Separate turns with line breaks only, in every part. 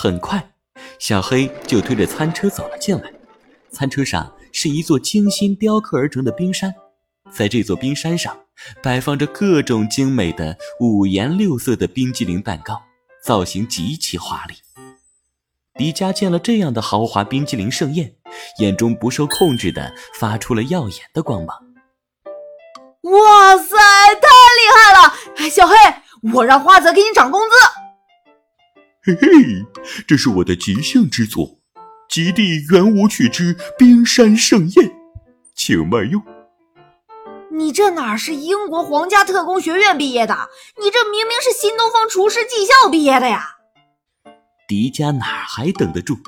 很快，小黑就推着餐车走了进来。餐车上是一座精心雕刻而成的冰山，在这座冰山上摆放着各种精美的五颜六色的冰激凌蛋糕，造型极其华丽。迪迦见了这样的豪华冰激凌盛宴，眼中不受控制的发出了耀眼的光芒。
哇塞，太厉害了！小黑，我让花泽给你涨工资。
嘿嘿，这是我的即兴之作，《极地圆舞曲之冰山盛宴》，请慢用。
你这哪是英国皇家特工学院毕业的？你这明明是新东方厨师技校毕业的呀！
迪迦哪还等得住，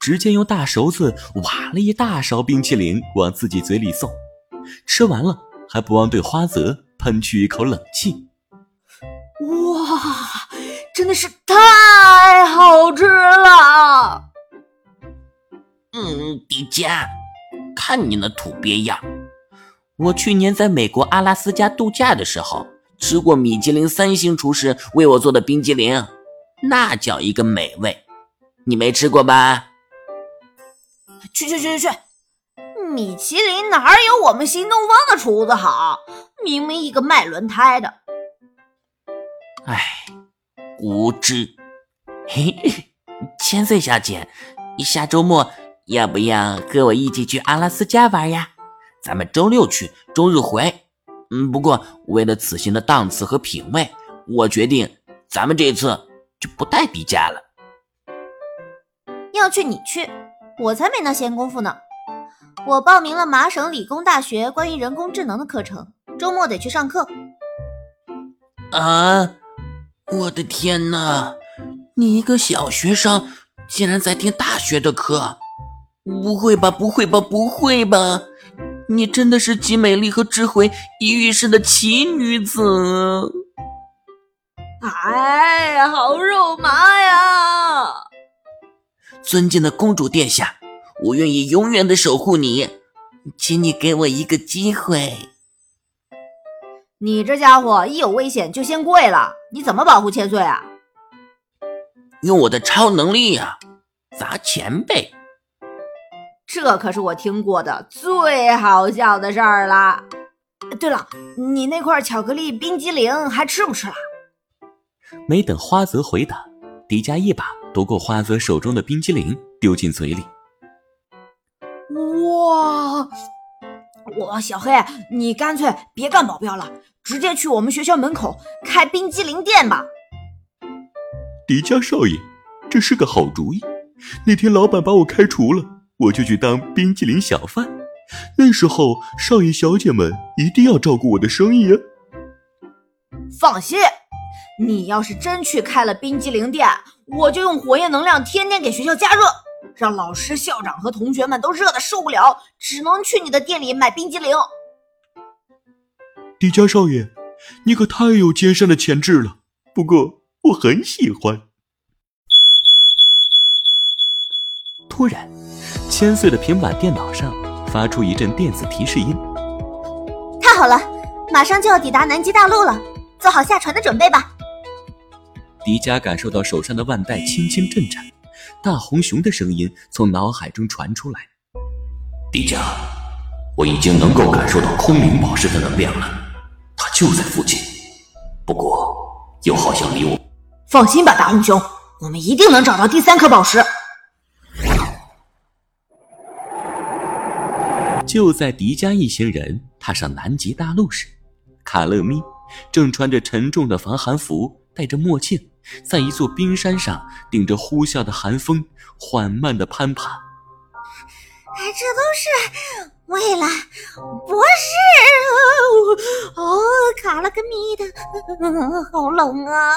直接用大勺子挖了一大勺冰淇淋往自己嘴里送，吃完了还不忘对花泽喷去一口冷气。
哇，真的是太
嗯，迪迦，看你那土鳖样，我去年在美国阿拉斯加度假的时候吃过米其林三星厨师为我做的冰激凌。那叫一个美味，你没吃过吧？
去去去去去！米其林哪有我们新东方的厨子好？明明一个卖轮胎的。
唉，无知。嘿，千岁小姐，你下周末要不要和我一起去阿拉斯加玩呀？咱们周六去，周日回。嗯，不过为了此行的档次和品味，我决定咱们这次。就不带迪迦了。
要去你去，我才没那闲工夫呢。我报名了麻省理工大学关于人工智能的课程，周末得去上课。
啊！我的天哪！你一个小学生竟然在听大学的课？不会吧？不会吧？不会吧？你真的是集美丽和智慧于一身的奇女子！
哎，好肉麻呀！
尊敬的公主殿下，我愿意永远的守护你，请你给我一个机会。
你这家伙一有危险就先跪了，你怎么保护千岁啊？
用我的超能力呀，砸钱呗！
这可是我听过的最好笑的事儿了。对了，你那块巧克力冰激凌还吃不吃了？
没等花泽回答，迪迦一把夺过花泽手中的冰激凌，丢进嘴里。
哇！我小黑，你干脆别干保镖了，直接去我们学校门口开冰激凌店吧。
迪迦少爷，这是个好主意。那天老板把我开除了，我就去当冰激凌小贩。那时候少爷小姐们一定要照顾我的生意啊。
放心。你要是真去开了冰激凌店，我就用火焰能量天天给学校加热，让老师、校长和同学们都热的受不了，只能去你的店里买冰激凌。
迪迦少爷，你可太有奸商的潜质了，不过我很喜欢。
突然，千岁的平板电脑上发出一阵电子提示音：“
太好了，马上就要抵达南极大陆了，做好下船的准备吧。”
迪迦感受到手上的腕带轻轻震颤，大红熊的声音从脑海中传出来：“
迪迦，我已经能够感受到空灵宝石的能量了，它就在附近，不过又好像离我……
放心吧，大红熊，我们一定能找到第三颗宝石。”
就在迪迦一行人踏上南极大陆时，卡乐咪正穿着沉重的防寒服，戴着墨镜。在一座冰山上，顶着呼啸的寒风，缓慢的攀爬。
哎，这都是为了博士哦！卡了个咪的，好冷啊，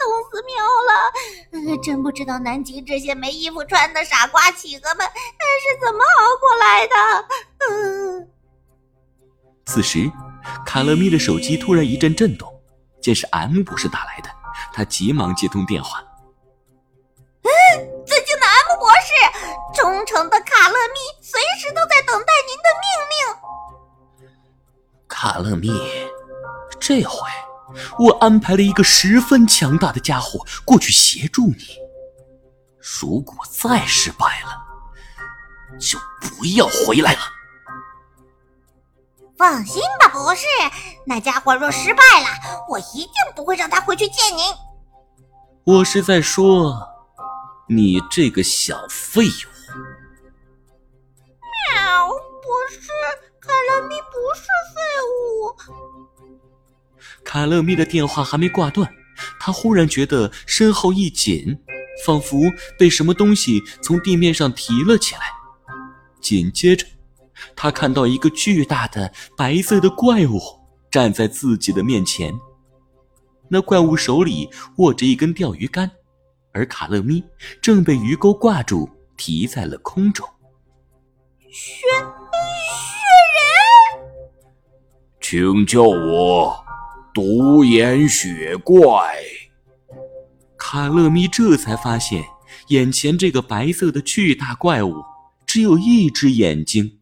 冻死喵了！真不知道南极这些没衣服穿的傻瓜企鹅们是怎么熬过来的。嗯。
此时，卡勒咪的手机突然一阵震动，见是 M 博士打来的。他急忙接通电话。
嗯，尊敬的 M 博士，忠诚的卡勒咪随时都在等待您的命令。
卡勒咪，这回我安排了一个十分强大的家伙过去协助你。
如果再失败了，就不要回来了。
放心吧，博士，那家伙若失败了，我一定不会让他回去见您。
我是在说，你这个小废物。
喵，博士，卡乐咪不是废物。
卡乐咪的电话还没挂断，他忽然觉得身后一紧，仿佛被什么东西从地面上提了起来。紧接着，他看到一个巨大的白色的怪物站在自己的面前。那怪物手里握着一根钓鱼竿，而卡乐咪正被鱼钩挂住，提在了空中。
雪雪人，
请叫我独眼雪怪。
卡乐咪这才发现，眼前这个白色的巨大怪物只有一只眼睛，